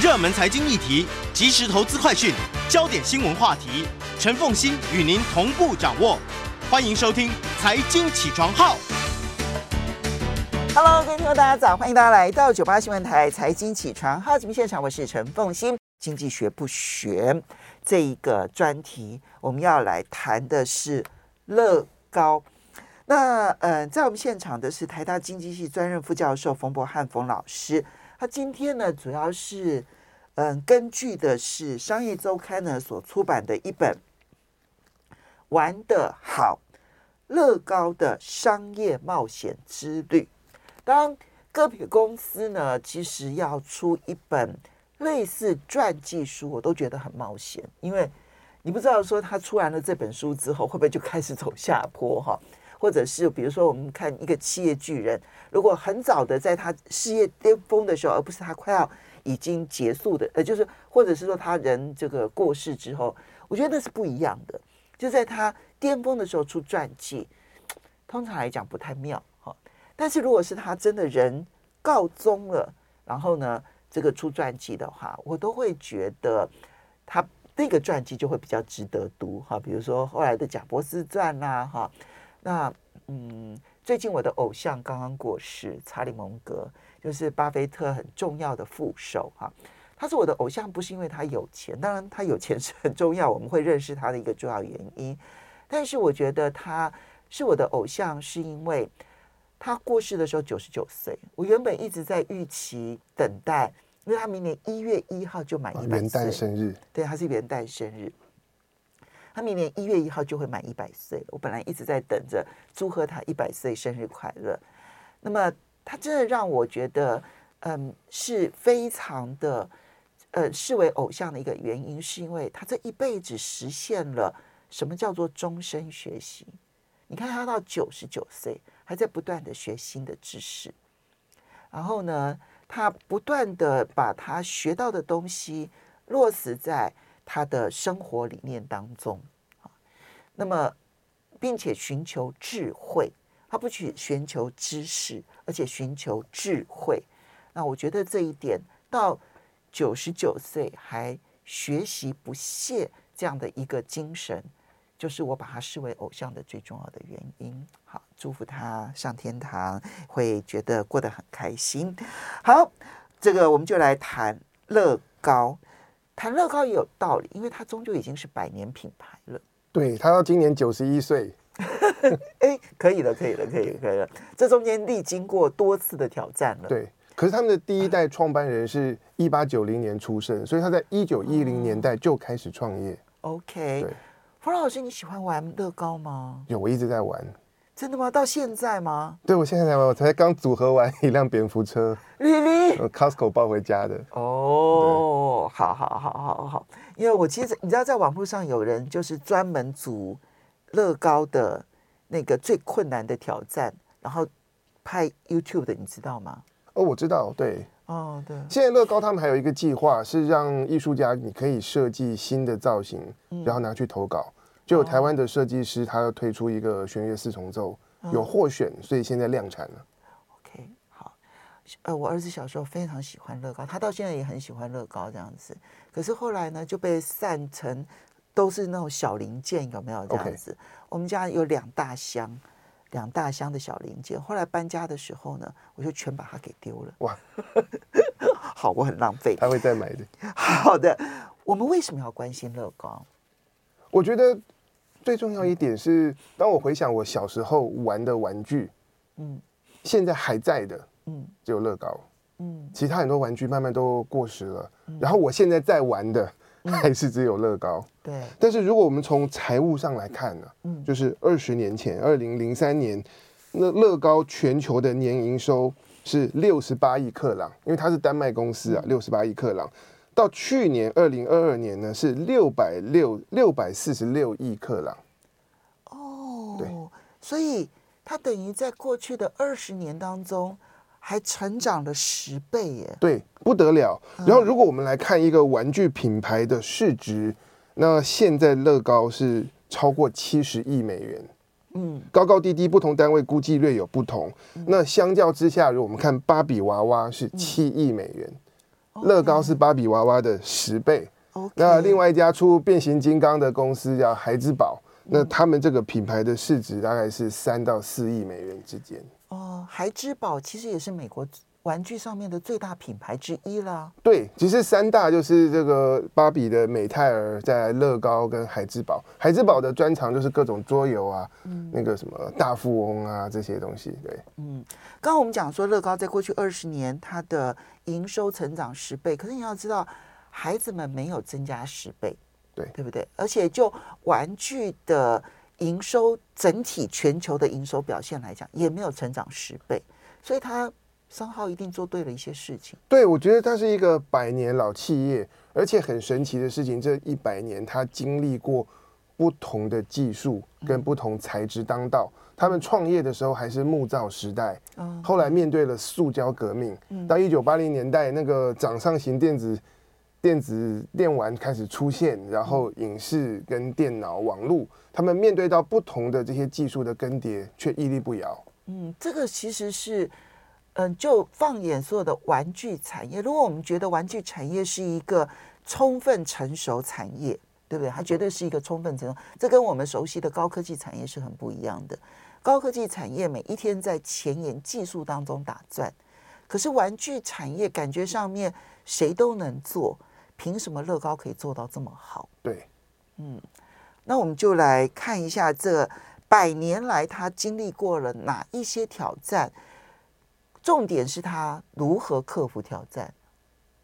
热门财经议题、即时投资快讯、焦点新闻话题，陈凤馨与您同步掌握。欢迎收听《财经起床号》。Hello，各位听众，大家早！欢迎大家来到九八新闻台《财经起床号》节目现场，我是陈凤馨。经济学不学这一个专题，我们要来谈的是乐高。那呃，在我们现场的是台大经济系专任副教授冯柏翰冯老师。他今天呢，主要是嗯，根据的是《商业周刊》呢所出版的一本《玩得好：乐高的商业冒险之旅》。当个别公司呢，其实要出一本类似传记书，我都觉得很冒险，因为你不知道说他出完了这本书之后，会不会就开始走下坡哈。或者是比如说，我们看一个企业巨人，如果很早的在他事业巅峰的时候，而不是他快要已经结束的，呃，就是或者是说他人这个过世之后，我觉得那是不一样的。就在他巅峰的时候出传记，通常来讲不太妙哈。但是如果是他真的人告终了，然后呢，这个出传记的话，我都会觉得他那个传记就会比较值得读哈。比如说后来的贾伯斯传呐哈。那嗯，最近我的偶像刚刚过世，查理蒙格就是巴菲特很重要的副手哈。他是我的偶像，不是因为他有钱，当然他有钱是很重要，我们会认识他的一个重要原因。但是我觉得他是我的偶像，是因为他过世的时候九十九岁。我原本一直在预期等待，因为他明年一月一号就满一百岁，元旦生日，对，他是元旦生日。他明年一月一号就会满一百岁了，我本来一直在等着祝贺他一百岁生日快乐。那么他真的让我觉得，嗯，是非常的，呃，视为偶像的一个原因，是因为他这一辈子实现了什么叫做终身学习。你看他到九十九岁还在不断的学新的知识，然后呢，他不断的把他学到的东西落实在。他的生活理念当中，啊那么，并且寻求智慧，他不去寻求知识，而且寻求智慧。那我觉得这一点到九十九岁还学习不懈这样的一个精神，就是我把他视为偶像的最重要的原因。好，祝福他上天堂，会觉得过得很开心。好，这个我们就来谈乐高。谈乐高也有道理，因为它终究已经是百年品牌了。对，它到今年九十一岁，哎，可以了，可以了，可以了，可以了。这中间历经过多次的挑战了。对，可是他们的第一代创办人是一八九零年出生，所以他在一九一零年代就开始创业。OK，对，冯老师，你喜欢玩乐高吗？有，我一直在玩。真的吗？到现在吗？对，我现在才玩，我才刚组合完一辆蝙蝠车，Costco 抱回家的。哦、oh，好好好好好，因为我其实你知道，在网络上有人就是专门组乐高的那个最困难的挑战，然后拍 YouTube 的，你知道吗？哦，我知道，对，哦、oh, 对。现在乐高他们还有一个计划，是让艺术家你可以设计新的造型，然后拿去投稿。就有台湾的设计师，他要推出一个弦乐四重奏，有获选，所以现在量产了。OK，好，呃，我儿子小时候非常喜欢乐高，他到现在也很喜欢乐高这样子。可是后来呢，就被散成都是那种小零件，有没有这样子.我们家有两大箱，两大箱的小零件。后来搬家的时候呢，我就全把它给丢了。哇，好，我很浪费。他会再买的。好的，我们为什么要关心乐高？我觉得。最重要一点是，当我回想我小时候玩的玩具，嗯，现在还在的，嗯，只有乐高，嗯，其他很多玩具慢慢都过时了。然后我现在在玩的还是只有乐高，对。但是如果我们从财务上来看呢，嗯，就是二十年前，二零零三年，那乐高全球的年营收是六十八亿克朗，因为它是丹麦公司啊，六十八亿克朗。到去年二零二二年呢，是六百六六百四十六亿克朗。哦，对，所以它等于在过去的二十年当中，还成长了十倍耶。对，不得了。然后，如果我们来看一个玩具品牌的市值，嗯、那现在乐高是超过七十亿美元。嗯，高高低低，不同单位估计略有不同。嗯、那相较之下，如果我们看芭比娃娃是七亿美元。嗯乐高是芭比娃娃的十倍。那另外一家出变形金刚的公司叫孩之宝，嗯、那他们这个品牌的市值大概是三到四亿美元之间。哦，孩之宝其实也是美国玩具上面的最大品牌之一啦。对，其实三大就是这个芭比的美泰尔，在乐高跟海之宝。海之宝的专长就是各种桌游啊，嗯、那个什么大富翁啊这些东西。对，嗯，刚刚我们讲说乐高在过去二十年它的营收成长十倍，可是你要知道，孩子们没有增加十倍，对，对不对？而且就玩具的营收整体全球的营收表现来讲，也没有成长十倍，所以它。商号一定做对了一些事情。对，我觉得它是一个百年老企业，而且很神奇的事情，这一百年它经历过不同的技术跟不同材质当道。嗯、他们创业的时候还是木造时代，嗯、后来面对了塑胶革命，嗯、到一九八零年代那个掌上型电子电子电玩开始出现，然后影视跟电脑网络，他们面对到不同的这些技术的更迭，却屹立不摇。嗯，这个其实是。嗯，就放眼所有的玩具产业，如果我们觉得玩具产业是一个充分成熟产业，对不对？它绝对是一个充分成熟，这跟我们熟悉的高科技产业是很不一样的。高科技产业每一天在前沿技术当中打转，可是玩具产业感觉上面谁都能做，凭什么乐高可以做到这么好？对，嗯，那我们就来看一下这百年来它经历过了哪一些挑战。重点是他如何克服挑战。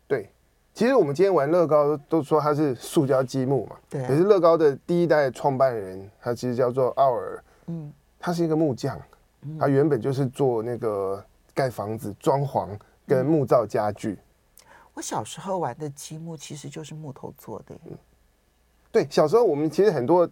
对，其实我们今天玩乐高都说它是塑胶积木嘛。对、啊。可是乐高的第一代创办人，他其实叫做奥尔。嗯。他是一个木匠，嗯、他原本就是做那个盖房子、装潢跟木造家具。我小时候玩的积木其实就是木头做的。嗯。对，小时候我们其实很多，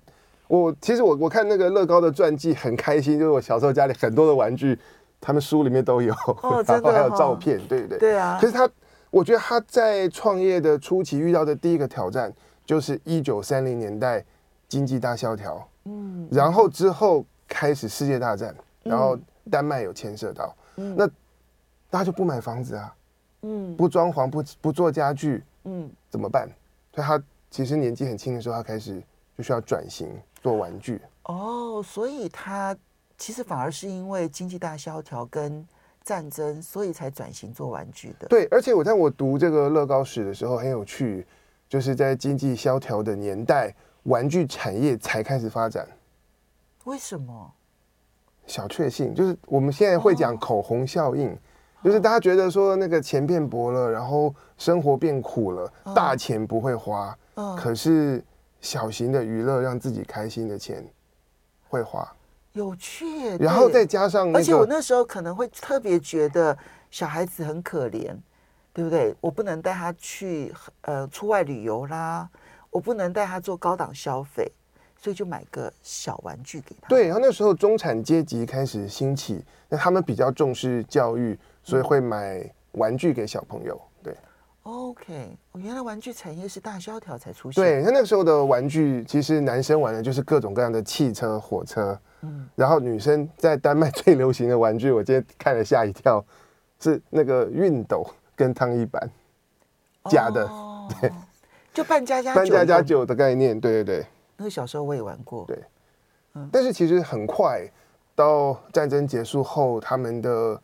我其实我我看那个乐高的传记很开心，就是我小时候家里很多的玩具。他们书里面都有，哦、然后还有照片，哦、对不对？对啊。可是他，我觉得他在创业的初期遇到的第一个挑战，就是一九三零年代经济大萧条。嗯。然后之后开始世界大战，然后丹麦有牵涉到，嗯、那大家就不买房子啊，嗯，不装潢，不不做家具，嗯，怎么办？所以他其实年纪很轻的时候，他开始就需要转型做玩具。哦，所以他。其实反而是因为经济大萧条跟战争，所以才转型做玩具的。对，而且我在我读这个乐高史的时候很有趣，就是在经济萧条的年代，玩具产业才开始发展。为什么？小确幸就是我们现在会讲口红效应，哦、就是大家觉得说那个钱变薄了，然后生活变苦了，哦、大钱不会花，哦、可是小型的娱乐让自己开心的钱会花。有趣，然后再加上，而且我那时候可能会特别觉得小孩子很可怜，对不对？我不能带他去呃出外旅游啦，我不能带他做高档消费，所以就买个小玩具给他。对，然后那时候中产阶级开始兴起，那他们比较重视教育，所以会买玩具给小朋友。对，OK，我原来玩具产业是大萧条才出现。对，他那个时候的玩具，其实男生玩的就是各种各样的汽车、火车。嗯，然后女生在丹麦最流行的玩具，我今天看了吓一跳，是那个熨斗跟烫衣板，假的，哦、对，就扮家家扮家家酒的概念，对对对。那个小时候我也玩过，对，嗯，但是其实很快到战争结束后，他们的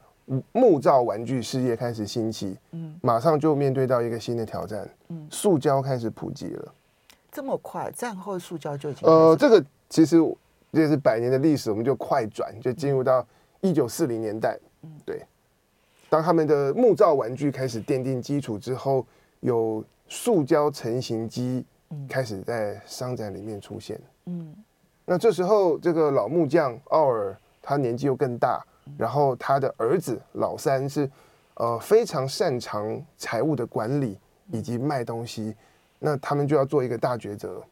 木造玩具事业开始兴起，嗯，马上就面对到一个新的挑战，嗯，塑胶开始普及了，这么快，战后塑胶就已经呃，这个其实。这是百年的历史，我们就快转，就进入到一九四零年代。对，当他们的木造玩具开始奠定基础之后，有塑胶成型机开始在商展里面出现。嗯，那这时候这个老木匠奥尔他年纪又更大，然后他的儿子老三是呃非常擅长财务的管理以及卖东西，那他们就要做一个大抉择。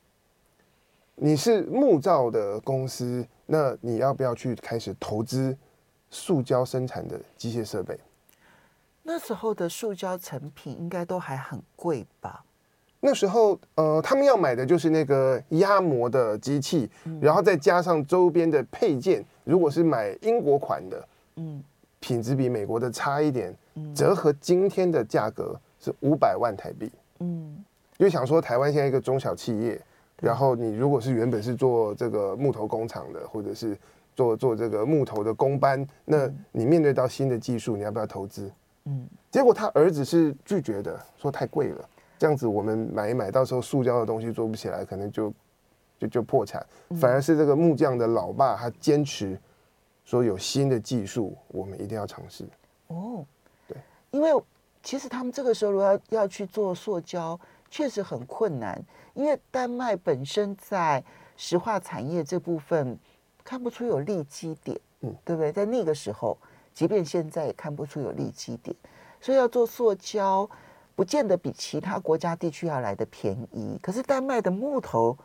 你是木造的公司，那你要不要去开始投资塑胶生产的机械设备？那时候的塑胶成品应该都还很贵吧？那时候，呃，他们要买的就是那个压模的机器，嗯、然后再加上周边的配件。如果是买英国款的，嗯，品质比美国的差一点，嗯、折合今天的价格是五百万台币。嗯，就想说台湾现在一个中小企业。然后你如果是原本是做这个木头工厂的，或者是做做这个木头的工班，那你面对到新的技术，你要不要投资？嗯，结果他儿子是拒绝的，说太贵了，这样子我们买一买，到时候塑胶的东西做不起来，可能就就就破产。反而是这个木匠的老爸，他坚持说有新的技术，我们一定要尝试。哦，对，因为其实他们这个时候如果要要去做塑胶。确实很困难，因为丹麦本身在石化产业这部分看不出有利基点，嗯，对不对？在那个时候，即便现在也看不出有利基点，所以要做塑胶，不见得比其他国家地区要来的便宜。可是丹麦的木头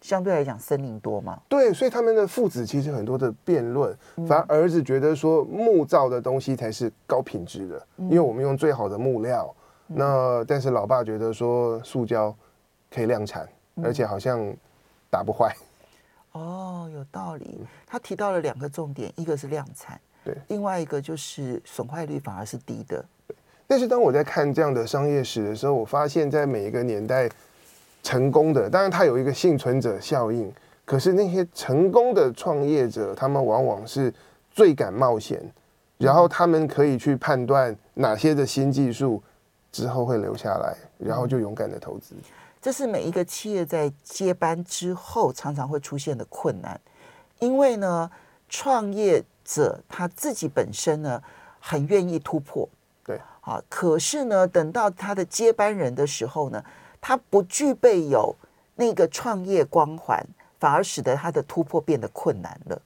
相对来讲森林多嘛，对，所以他们的父子其实很多的辩论，反而儿子觉得说木造的东西才是高品质的，因为我们用最好的木料。那但是老爸觉得说塑胶可以量产，而且好像打不坏。哦，有道理。他提到了两个重点，一个是量产，对，另外一个就是损坏率反而是低的。但是当我在看这样的商业史的时候，我发现在每一个年代成功的，当然它有一个幸存者效应，可是那些成功的创业者，他们往往是最敢冒险，然后他们可以去判断哪些的新技术。之后会留下来，然后就勇敢的投资。这是每一个企业在接班之后常常会出现的困难，因为呢，创业者他自己本身呢很愿意突破，对，啊，可是呢，等到他的接班人的时候呢，他不具备有那个创业光环，反而使得他的突破变得困难了。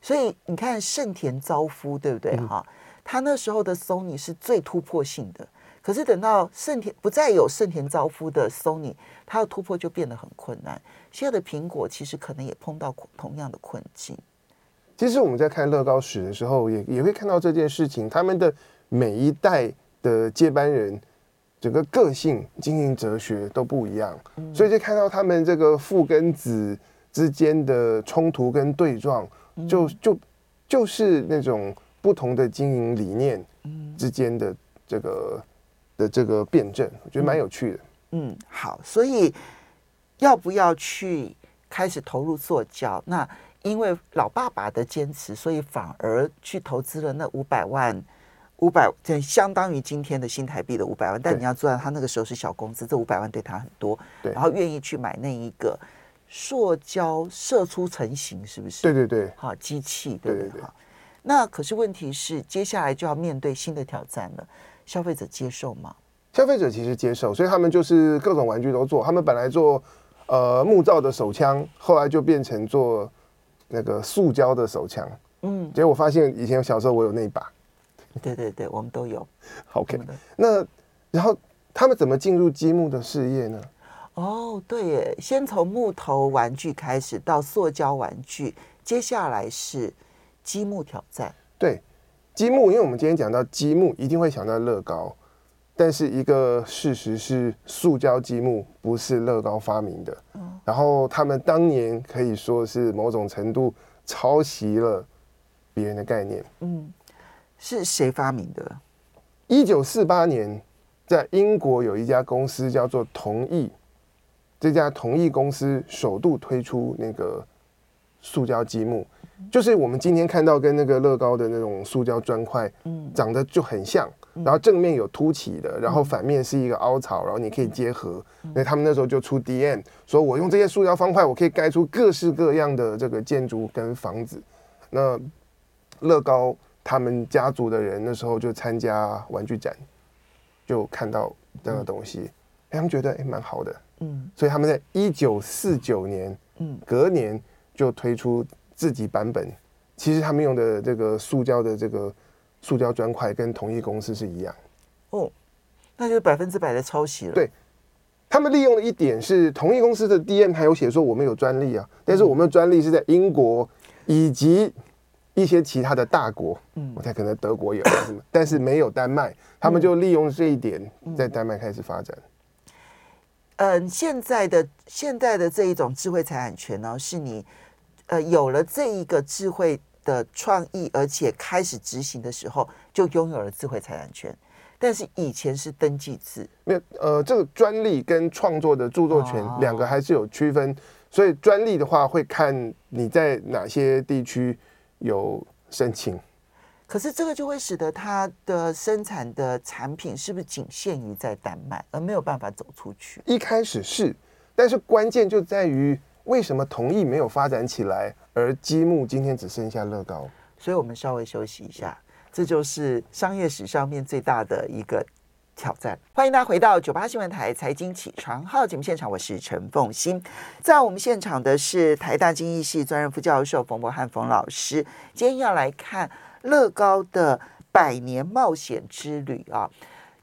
所以你看盛田昭夫，对不对？哈、嗯，他那时候的 Sony 是最突破性的。可是等到盛田不再有盛田昭夫的 Sony，它的突破就变得很困难。现在的苹果其实可能也碰到同样的困境。其实我们在看乐高史的时候，也也会看到这件事情。他们的每一代的接班人，整个个性、经营哲学都不一样，嗯、所以就看到他们这个父跟子之间的冲突跟对撞，就就就是那种不同的经营理念之间的这个。的这个辩证，我觉得蛮有趣的。嗯，好，所以要不要去开始投入塑胶？那因为老爸爸的坚持，所以反而去投资了那五百万，五百这相当于今天的新台币的五百万。但你要知道，他那个时候是小公司，这五百万对他很多。对，然后愿意去买那一个塑胶射出成型，是不是？对对对，好，机器，对对对。好，那可是问题是，接下来就要面对新的挑战了。消费者接受吗？消费者其实接受，所以他们就是各种玩具都做。他们本来做呃木造的手枪，后来就变成做那个塑胶的手枪。嗯，结果我发现以前小时候我有那一把。对对对，我们都有。OK，那然后他们怎么进入积木的事业呢？哦，对耶，先从木头玩具开始，到塑胶玩具，接下来是积木挑战。对。积木，因为我们今天讲到积木，一定会想到乐高，但是一个事实是，塑胶积木不是乐高发明的。然后他们当年可以说是某种程度抄袭了别人的概念。嗯，是谁发明的？一九四八年，在英国有一家公司叫做同意，这家同意公司首度推出那个塑胶积木。就是我们今天看到跟那个乐高的那种塑胶砖块，嗯，长得就很像，然后正面有凸起的，然后反面是一个凹槽，然后你可以结合。那他们那时候就出 DM，说我用这些塑胶方块，我可以盖出各式各样的这个建筑跟房子。那乐高他们家族的人那时候就参加玩具展，就看到这个东西，他们觉得哎蛮好的，嗯，所以他们在一九四九年，嗯，隔年就推出。自己版本其实他们用的这个塑胶的这个塑胶砖块跟同一公司是一样。哦，那就是百分之百的抄袭了。对，他们利用的一点是同一公司的 DM 还有写说我们有专利啊，但是我们的专利是在英国以及一些其他的大国，嗯，我猜可能德国有，但是没有丹麦，他们就利用这一点在丹麦开始发展。嗯，现在的现在的这一种智慧财产权呢，是你呃有了这一个智慧的创意，而且开始执行的时候，就拥有了智慧财产权。但是以前是登记制，没有呃，这个专利跟创作的著作权两个还是有区分，所以专利的话会看你在哪些地区有申请。可是这个就会使得它的生产的产品是不是仅限于在丹麦，而没有办法走出去？一开始是，但是关键就在于为什么同意没有发展起来，而积木今天只剩下乐高。所以我们稍微休息一下。这就是商业史上面最大的一个挑战。欢迎大家回到九八新闻台财经起床号节目现场，我是陈凤欣。在我们现场的是台大经济系专任副教授冯博翰冯老师。今天要来看乐高的百年冒险之旅啊，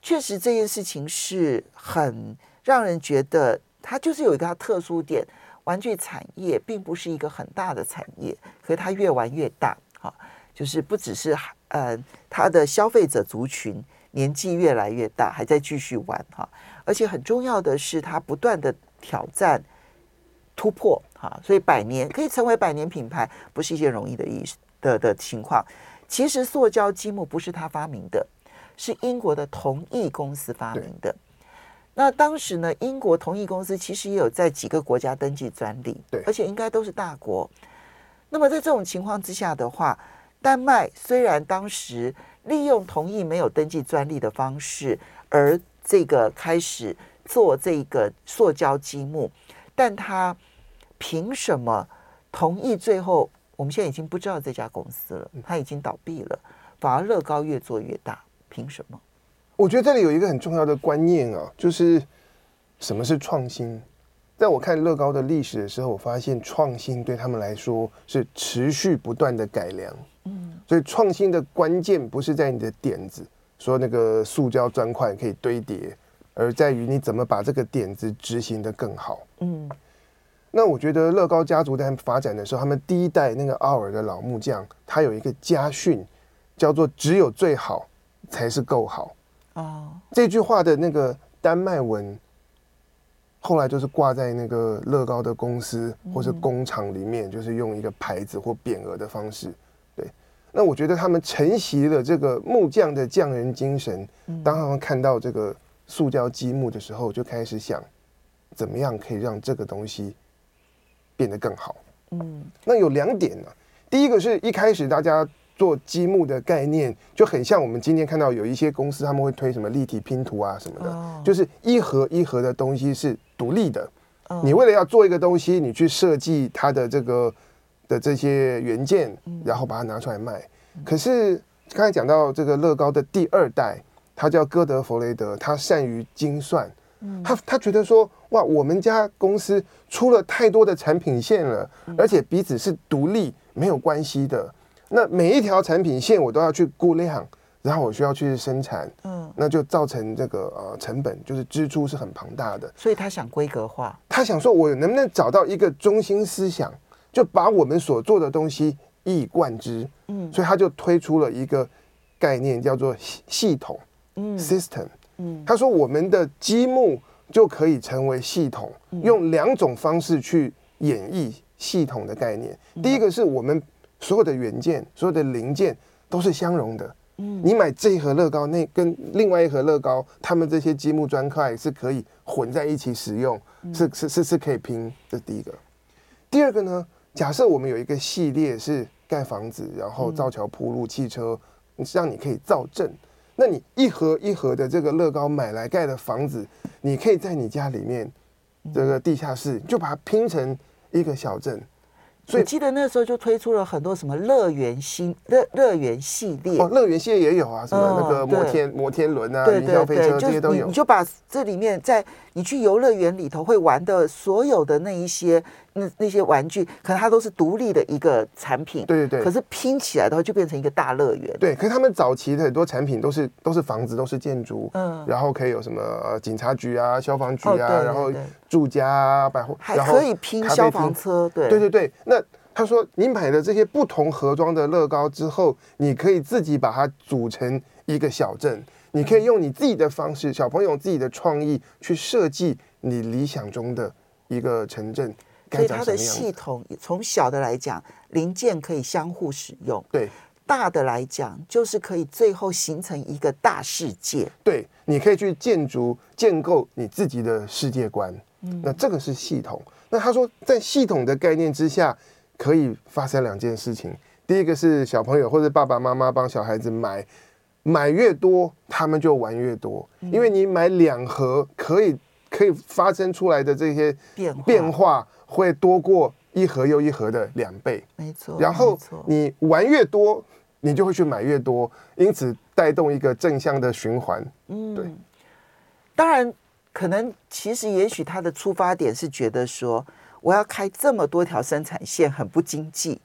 确实这件事情是很让人觉得它就是有一个它特殊点。玩具产业并不是一个很大的产业，可是它越玩越大啊，就是不只是。呃，它的消费者族群年纪越来越大，还在继续玩哈，而且很重要的是，它不断的挑战突破哈，所以百年可以成为百年品牌，不是一件容易的意思的的情况。其实塑胶积木不是他发明的，是英国的同益公司发明的。那当时呢，英国同益公司其实也有在几个国家登记专利，对，而且应该都是大国。那么在这种情况之下的话，丹麦虽然当时利用同意没有登记专利的方式，而这个开始做这个塑胶积木，但他凭什么同意？最后我们现在已经不知道这家公司了，他已经倒闭了，反而乐高越做越大，凭什么？我觉得这里有一个很重要的观念啊，就是什么是创新？在我看乐高的历史的时候，我发现创新对他们来说是持续不断的改良。嗯，所以创新的关键不是在你的点子，说那个塑胶砖块可以堆叠，而在于你怎么把这个点子执行的更好。嗯，那我觉得乐高家族在发展的时候，他们第一代那个奥尔的老木匠，他有一个家训，叫做“只有最好才是够好”。哦，这句话的那个丹麦文，后来就是挂在那个乐高的公司或是工厂里面，就是用一个牌子或匾额的方式。对那我觉得他们承袭了这个木匠的匠人精神。当他们看到这个塑胶积木的时候，就开始想，怎么样可以让这个东西变得更好。嗯，那有两点呢。第一个是一开始大家做积木的概念就很像我们今天看到有一些公司他们会推什么立体拼图啊什么的，就是一盒一盒的东西是独立的。你为了要做一个东西，你去设计它的这个。的这些元件，然后把它拿出来卖。可是刚才讲到这个乐高的第二代，他叫哥德弗雷德，他善于精算。他他觉得说，哇，我们家公司出了太多的产品线了，而且彼此是独立没有关系的。那每一条产品线我都要去估量，然后我需要去生产，嗯，那就造成这个呃成本就是支出是很庞大的。所以他想规格化，他想说，我能不能找到一个中心思想？就把我们所做的东西一以贯之，嗯，所以他就推出了一个概念，叫做系统，嗯，system，嗯，他说我们的积木就可以成为系统，用两种方式去演绎系统的概念。第一个是我们所有的元件、所有的零件都是相容的，嗯，你买这一盒乐高，那跟另外一盒乐高，他们这些积木砖块是可以混在一起使用，是是是是可以拼。这是第一个。第二个呢？假设我们有一个系列是盖房子，然后造桥铺路、汽车，让你可以造镇。那你一盒一盒的这个乐高买来盖的房子，你可以在你家里面这个地下室就把它拼成一个小镇。所以我记得那时候就推出了很多什么乐园新乐乐园系列哦，乐园系列也有啊，什么那个摩天、嗯、摩天轮啊，云霄飞车这些都有。你就把这里面在你去游乐园里头会玩的所有的那一些那那些玩具，可能它都是独立的一个产品。对对对。可是拼起来的话，就变成一个大乐园。对，可是他们早期的很多产品都是都是房子，都是建筑，嗯，然后可以有什么警察局啊、消防局啊，哦、对对对，然后住家啊、百货，还可以拼消防车。对对对对，那。他说：“你买的这些不同盒装的乐高之后，你可以自己把它组成一个小镇。你可以用你自己的方式，小朋友自己的创意去设计你理想中的一个城镇。所以它的系统从小的来讲，零件可以相互使用；对大的来讲，就是可以最后形成一个大世界。对，你可以去建筑建构你自己的世界观。嗯，那这个是系统。那他说，在系统的概念之下。”可以发生两件事情，第一个是小朋友或者爸爸妈妈帮小孩子买，买越多，他们就玩越多，因为你买两盒，可以可以发生出来的这些变化会多过一盒又一盒的两倍，没错。然后你玩越多，你就会去买越多，因此带动一个正向的循环。嗯，对。当然，可能其实也许他的出发点是觉得说。我要开这么多条生产线很不经济，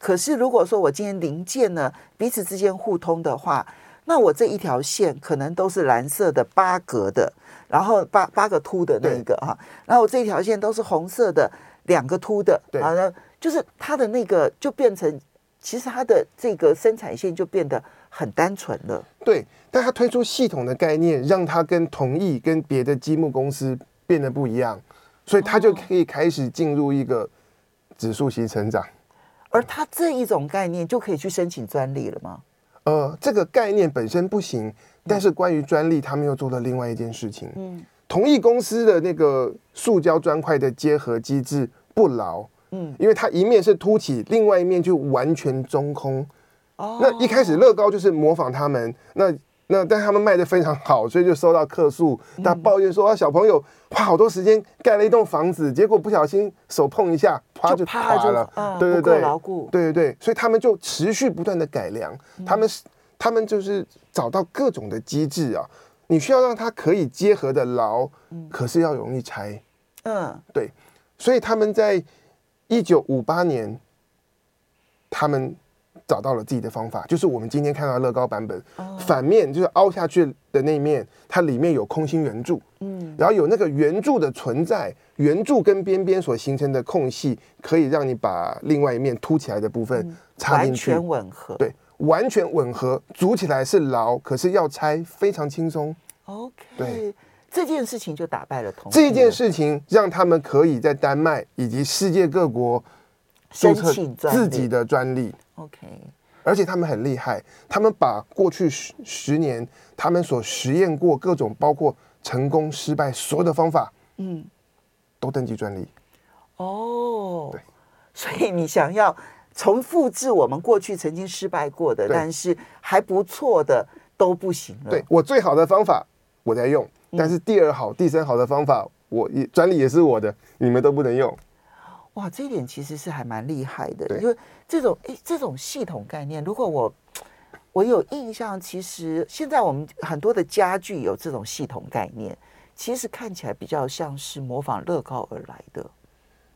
可是如果说我今天零件呢彼此之间互通的话，那我这一条线可能都是蓝色的八格的，然后八八个凸的那一个啊，然后我这一条线都是红色的两个凸的，然后呢就是它的那个就变成，其实它的这个生产线就变得很单纯了。对，但它推出系统的概念，让它跟同意跟别的积木公司变得不一样。所以它就可以开始进入一个指数型成长，而它这一种概念就可以去申请专利了吗？呃，这个概念本身不行，但是关于专利，他们又做了另外一件事情。嗯，同一公司的那个塑胶砖块的结合机制不牢，嗯，因为它一面是凸起，另外一面就完全中空。哦，那一开始乐高就是模仿他们那。那但他们卖的非常好，所以就收到客诉。他抱怨说：“啊，小朋友花好多时间盖了一栋房子，结果不小心手碰一下，啪就塌了。”对对对，牢固。对对对，所以他们就持续不断的改良。他们是他们就是找到各种的机制啊，你需要让它可以结合的牢，可是要容易拆。嗯，对。所以他们在一九五八年，他们。找到了自己的方法，就是我们今天看到乐高版本，反面就是凹下去的那一面，它里面有空心圆柱，嗯，然后有那个圆柱的存在，圆柱跟边边所形成的空隙，可以让你把另外一面凸起来的部分插进去，完全吻合，对，完全吻合，组起来是牢，可是要拆非常轻松。OK，对，这件事情就打败了同这件事情，让他们可以在丹麦以及世界各国申请自己的专利。OK，而且他们很厉害，他们把过去十十年他们所实验过各种包括成功、失败所有的方法，嗯，都登记专利。哦，对，所以你想要重复制我们过去曾经失败过的，但是还不错的都不行了。对，我最好的方法我在用，但是第二好、第三好的方法，我也专利也是我的，你们都不能用。哇，这一点其实是还蛮厉害的，因为这种诶，这种系统概念，如果我我有印象，其实现在我们很多的家具有这种系统概念，其实看起来比较像是模仿乐高而来的。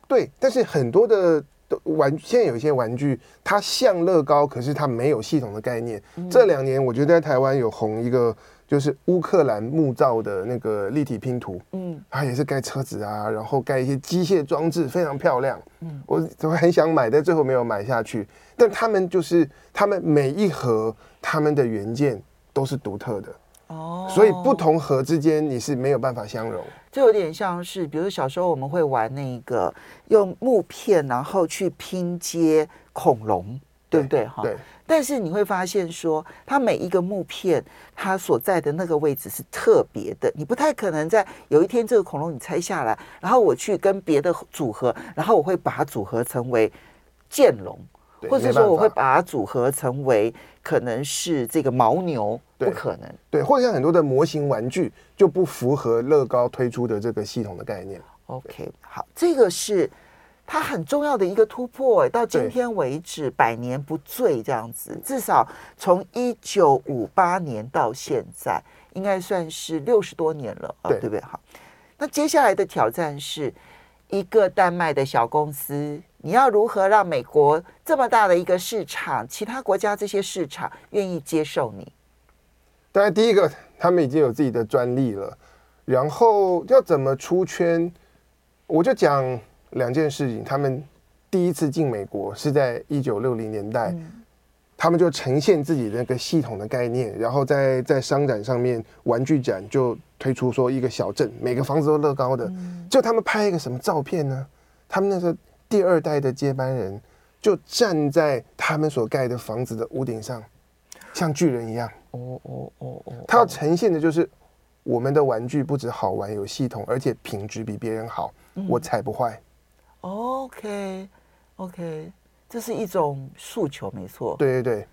对，但是很多的玩，现在有一些玩具，它像乐高，可是它没有系统的概念。嗯、这两年，我觉得在台湾有红一个。就是乌克兰木造的那个立体拼图，嗯，它也是盖车子啊，然后盖一些机械装置，非常漂亮。嗯，我我很想买，但最后没有买下去。但他们就是他们每一盒他们的原件都是独特的哦，所以不同盒之间你是没有办法相容。就有点像是，比如小时候我们会玩那个用木片然后去拼接恐龙，对不对？哈，对。但是你会发现说，它每一个木片，它所在的那个位置是特别的。你不太可能在有一天这个恐龙你拆下来，然后我去跟别的组合，然后我会把它组合成为剑龙，或者说我会把它组合成为可能是这个牦牛，不可能。对，或者像很多的模型玩具就不符合乐高推出的这个系统的概念。OK，好，这个是。它很重要的一个突破，到今天为止百年不醉这样子，至少从一九五八年到现在，应该算是六十多年了啊，对不对？好，那接下来的挑战是一个丹麦的小公司，你要如何让美国这么大的一个市场，其他国家这些市场愿意接受你？当然，第一个他们已经有自己的专利了，然后要怎么出圈，我就讲。两件事情，他们第一次进美国是在一九六零年代，嗯、他们就呈现自己的那个系统的概念，然后在在商展上面，玩具展就推出说一个小镇，每个房子都乐高的，嗯、就他们拍一个什么照片呢？他们那时候第二代的接班人就站在他们所盖的房子的屋顶上，像巨人一样。哦哦哦哦，他要呈现的就是我们的玩具不止好玩有系统，而且品质比别人好，嗯、我踩不坏。OK，OK，、okay, okay, 这是一种诉求，没错。对对对。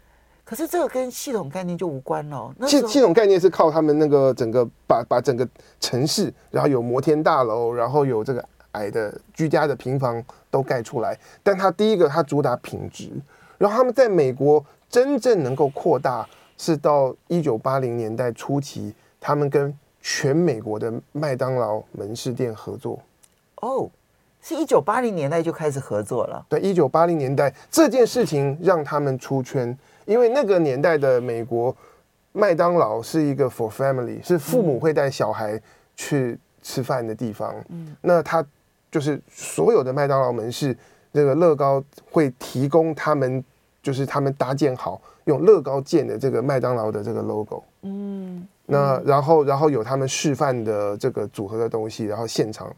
可是这个跟系统概念就无关了。系系统概念是靠他们那个整个把把整个城市，然后有摩天大楼，然后有这个矮的居家的平房都盖出来。但他第一个，他主打品质。然后他们在美国真正能够扩大，是到一九八零年代初期，他们跟全美国的麦当劳门市店合作。哦。是一九八零年代就开始合作了。对，一九八零年代这件事情让他们出圈，因为那个年代的美国，麦当劳是一个 for family，是父母会带小孩去吃饭的地方。嗯，那他就是所有的麦当劳门市，这个乐高会提供他们，就是他们搭建好用乐高建的这个麦当劳的这个 logo。嗯，那然后然后有他们示范的这个组合的东西，然后现场。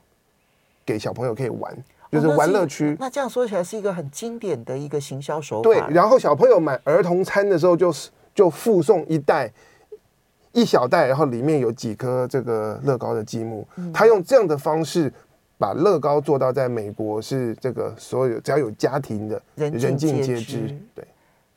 给小朋友可以玩，就是玩乐区。那这样说起来是一个很经典的一个行销手法。对，然后小朋友买儿童餐的时候，就是就附送一袋一小袋，然后里面有几颗这个乐高的积木。他用这样的方式把乐高做到在美国是这个所有只要有家庭的人尽皆知。对。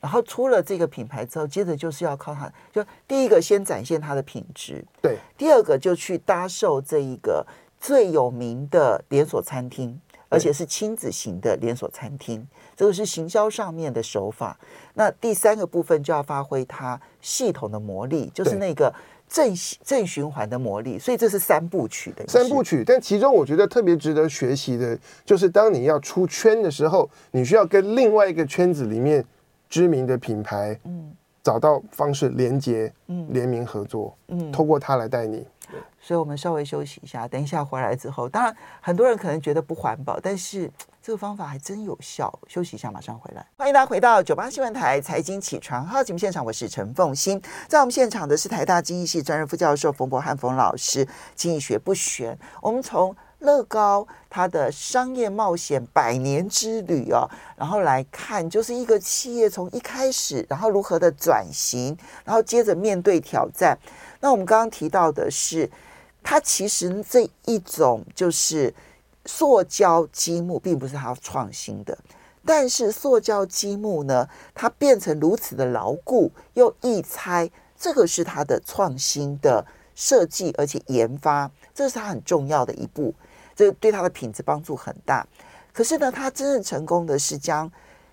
然后出了这个品牌之后，接着就是要靠它，就第一个先展现它的品质，对。第二个就去搭售这一个。最有名的连锁餐厅，而且是亲子型的连锁餐厅，这个是行销上面的手法。那第三个部分就要发挥它系统的魔力，就是那个正正循环的魔力。所以这是三部曲的三部曲。但其中我觉得特别值得学习的，就是当你要出圈的时候，你需要跟另外一个圈子里面知名的品牌，嗯，找到方式连接，嗯，联名合作，嗯，透过它来带你。所以，我们稍微休息一下。等一下回来之后，当然很多人可能觉得不环保，但是 这个方法还真有效。休息一下，马上回来。欢迎大家回到九八新闻台财经起床号节目现场，我是陈凤欣。在我们现场的是台大经济系专任副教授冯博翰冯老师。经济学不悬，我们从乐高它的商业冒险百年之旅哦，然后来看，就是一个企业从一开始，然后如何的转型，然后接着面对挑战。那我们刚刚提到的是，它其实这一种就是塑胶积木，并不是它创新的，但是塑胶积木呢，它变成如此的牢固又易拆，这个是它的创新的设计，而且研发，这是它很重要的一步，这对它的品质帮助很大。可是呢，它真正成功的是将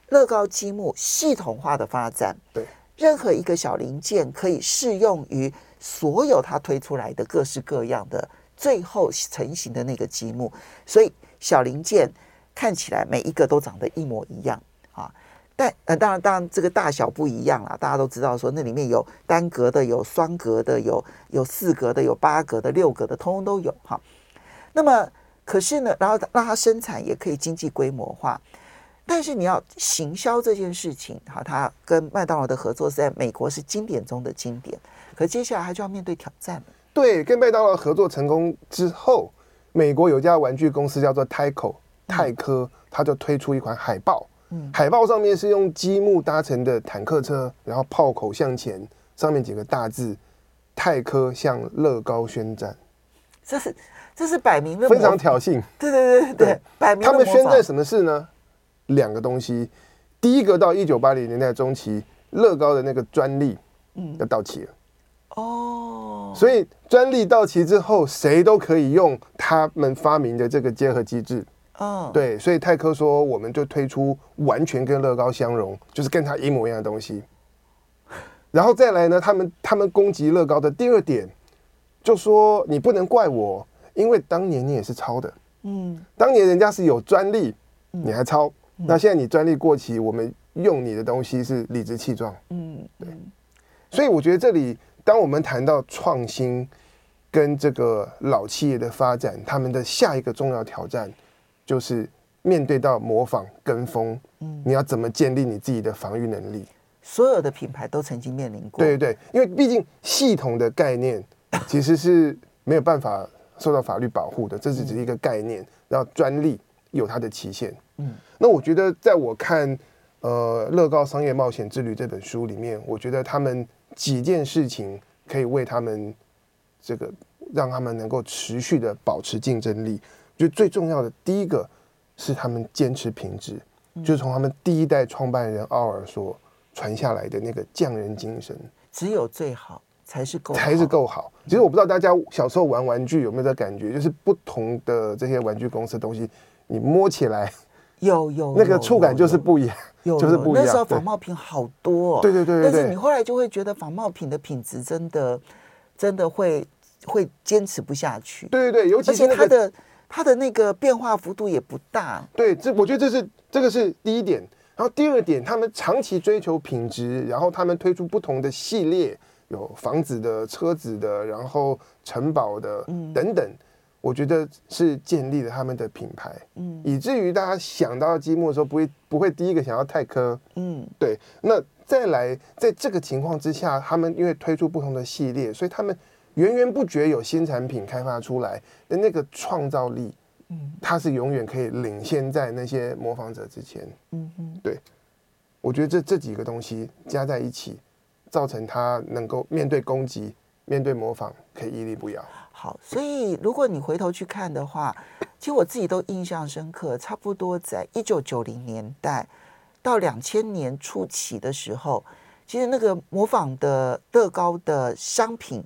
乐高积木系统化的发展，对，任何一个小零件可以适用于。所有它推出来的各式各样的最后成型的那个积木，所以小零件看起来每一个都长得一模一样啊。但呃，当然，当然这个大小不一样啦。大家都知道说那里面有单格的，有双格的，有有四格的，有八格的，六格的，通通都有哈。那么可是呢，然后让它生产也可以经济规模化。但是你要行销这件事情，哈，它跟麦当劳的合作是在美国是经典中的经典。可接下来他就要面对挑战了。对，跟麦当劳合作成功之后，美国有家玩具公司叫做 Tyco 泰科，他就推出一款海报。嗯，海报上面是用积木搭成的坦克车，然后炮口向前，上面几个大字“泰科向乐高宣战”。这是这是摆明的非常挑衅。对对对对对，摆明。他们宣战什么事呢？两个东西，第一个到一九八零年代中期，乐高的那个专利嗯要到期了。哦，oh. 所以专利到期之后，谁都可以用他们发明的这个结合机制哦，对，所以泰科说我们就推出完全跟乐高相融，就是跟它一模一样的东西。然后再来呢，他们他们攻击乐高的第二点，就说你不能怪我，因为当年你也是抄的，嗯，当年人家是有专利，你还抄，嗯、那现在你专利过期，我们用你的东西是理直气壮，嗯，对。所以我觉得这里，当我们谈到创新跟这个老企业的发展，他们的下一个重要挑战，就是面对到模仿跟风，嗯，你要怎么建立你自己的防御能力？所有的品牌都曾经面临过，对对对，因为毕竟系统的概念其实是没有办法受到法律保护的，这是只是一个概念，然后专利有它的期限。嗯，那我觉得在我看呃《乐高商业冒险之旅》这本书里面，我觉得他们几件事情可以为他们这个让他们能够持续的保持竞争力。我觉得最重要的第一个是他们坚持品质，就是从他们第一代创办人奥尔所。传下来的那个匠人精神，只有最好才是够，才是够好。其实我不知道大家小时候玩玩具有没有这感觉，就是不同的这些玩具公司的东西，你摸起来有有那个触感就是不一样，就是不一样。那时候仿冒品好多，对对对。但是你后来就会觉得仿冒品的品质真的真的会会坚持不下去。对对对，尤其是它的它的那个变化幅度也不大。对，这我觉得这是这个是第一点。然后第二点，他们长期追求品质，然后他们推出不同的系列，有房子的、车子的，然后城堡的等等。我觉得是建立了他们的品牌，嗯，以至于大家想到积木的时候，不会不会第一个想到泰科，嗯，对。那再来，在这个情况之下，他们因为推出不同的系列，所以他们源源不绝有新产品开发出来的那个创造力。嗯，它是永远可以领先在那些模仿者之前。嗯嗯，对，我觉得这这几个东西加在一起，造成他能够面对攻击、面对模仿，可以屹立不摇。好，所以如果你回头去看的话，其实我自己都印象深刻。差不多在一九九零年代到两千年初期的时候，其实那个模仿的乐高的商品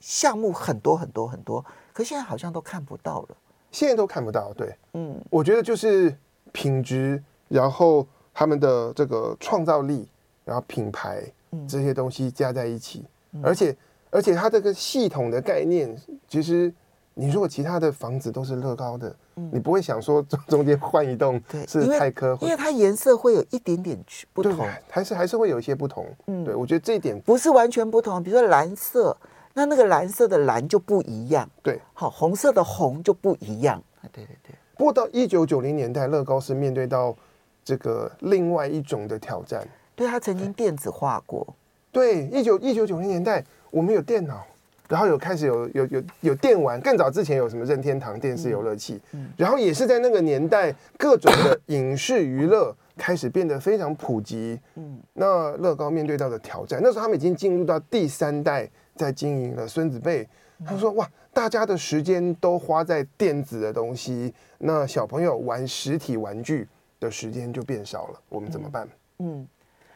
项目很多很多很多，可现在好像都看不到了。现在都看不到，对，嗯，我觉得就是品质，然后他们的这个创造力，然后品牌，这些东西加在一起，嗯、而且而且它这个系统的概念，其实你如果其他的房子都是乐高的，嗯、你不会想说中中间换一栋是泰科，因为它颜色会有一点点不同，还是还是会有一些不同，嗯，对，我觉得这一点不是完全不同，比如说蓝色。那那个蓝色的蓝就不一样，对，好，红色的红就不一样，对对对。不过到一九九零年代，乐高是面对到这个另外一种的挑战。对，他曾经电子化过。对，一九一九九零年代，我们有电脑，然后有开始有有有有电玩，更早之前有什么任天堂电视游乐器，嗯，然后也是在那个年代，各种的影视娱乐开始变得非常普及。嗯，那乐高面对到的挑战，那时候他们已经进入到第三代。在经营了孙子辈，他说：“哇，大家的时间都花在电子的东西，那小朋友玩实体玩具的时间就变少了，我们怎么办？”嗯，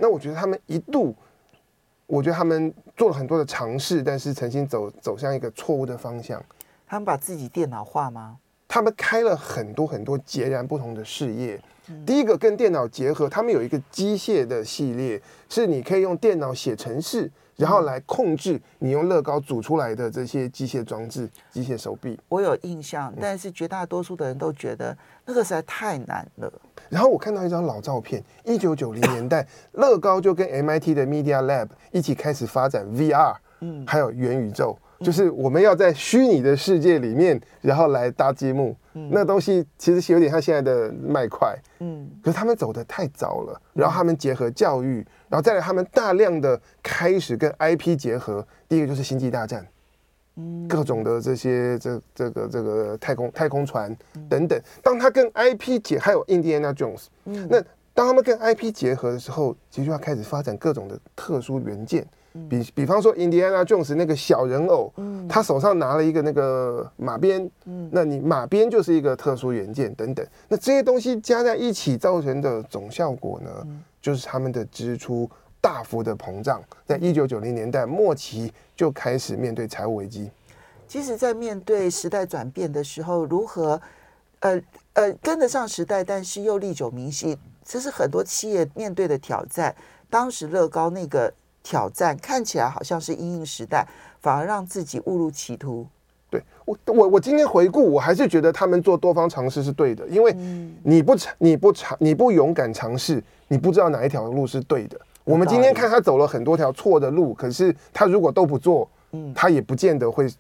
那我觉得他们一度，我觉得他们做了很多的尝试，但是曾经走走向一个错误的方向。他们把自己电脑化吗？他们开了很多很多截然不同的事业。第一个跟电脑结合，他们有一个机械的系列，是你可以用电脑写程式。然后来控制你用乐高组出来的这些机械装置、机械手臂。我有印象，但是绝大多数的人都觉得那个实在太难了。然后我看到一张老照片，一九九零年代，乐高就跟 MIT 的 Media Lab 一起开始发展 VR，嗯，还有元宇宙。就是我们要在虚拟的世界里面，然后来搭积木。嗯，那东西其实是有点像现在的麦块。嗯，可是他们走的太早了。然后他们结合教育，然后再来他们大量的开始跟 IP 结合。第一个就是星际大战，嗯，各种的这些这这个这个太空太空船等等。当他跟 IP 结，还有印第安纳 Jones。嗯，那当他们跟 IP 结合的时候，其实就要开始发展各种的特殊元件。比比方说，印第安纳琼斯那个小人偶，嗯，他手上拿了一个那个马鞭，嗯，那你马鞭就是一个特殊元件等等，那这些东西加在一起造成的总效果呢，嗯，就是他们的支出大幅的膨胀，在一九九零年代末期就开始面对财务危机。其实，在面对时代转变的时候，如何呃呃跟得上时代，但是又历久弥新，这是很多企业面对的挑战。当时乐高那个挑战看起来好像是因应时代，反而让自己误入歧途。对我，我我今天回顾，我还是觉得他们做多方尝试是对的，因为你不尝，你不尝，你不勇敢尝试，你不知道哪一条路是对的。我们今天看他走了很多条错的路，可是他如果都不做，嗯，他也不见得会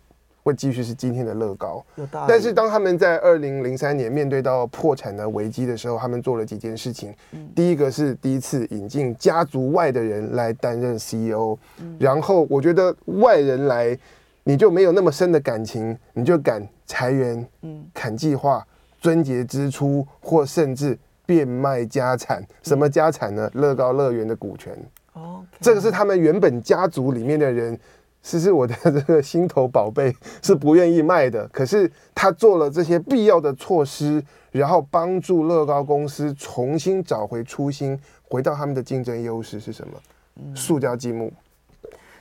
会继续是今天的乐高。但是当他们在二零零三年面对到破产的危机的时候，他们做了几件事情。第一个是第一次引进家族外的人来担任 CEO，然后我觉得外人来，你就没有那么深的感情，你就敢裁员，嗯，砍计划，尊节支出，或甚至。变卖家产，什么家产呢？乐高乐园的股权。哦.这个是他们原本家族里面的人，其实我的这个心头宝贝是不愿意卖的。可是他做了这些必要的措施，然后帮助乐高公司重新找回初心，回到他们的竞争优势是什么？嗯，塑胶积木。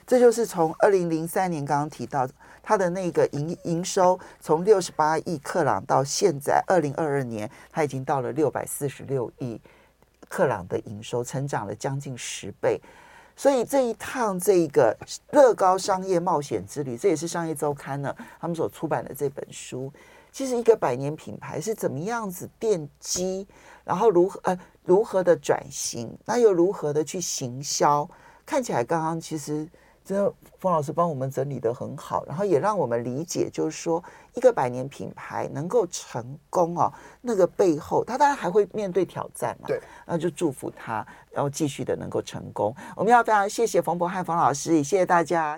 这就是从二零零三年刚刚提到的。它的那个营营收从六十八亿克朗到现在二零二二年，他已经到了六百四十六亿克朗的营收，成长了将近十倍。所以这一趟这个乐高商业冒险之旅，这也是商业周刊呢他们所出版的这本书。其实一个百年品牌是怎么样子奠基，然后如何呃如何的转型，那又如何的去行销？看起来刚刚其实。这冯老师帮我们整理的很好，然后也让我们理解，就是说一个百年品牌能够成功哦，那个背后他当然还会面对挑战嘛，对，那就祝福他，然后继续的能够成功。我们要非常谢谢冯博翰冯老师，也谢谢大家。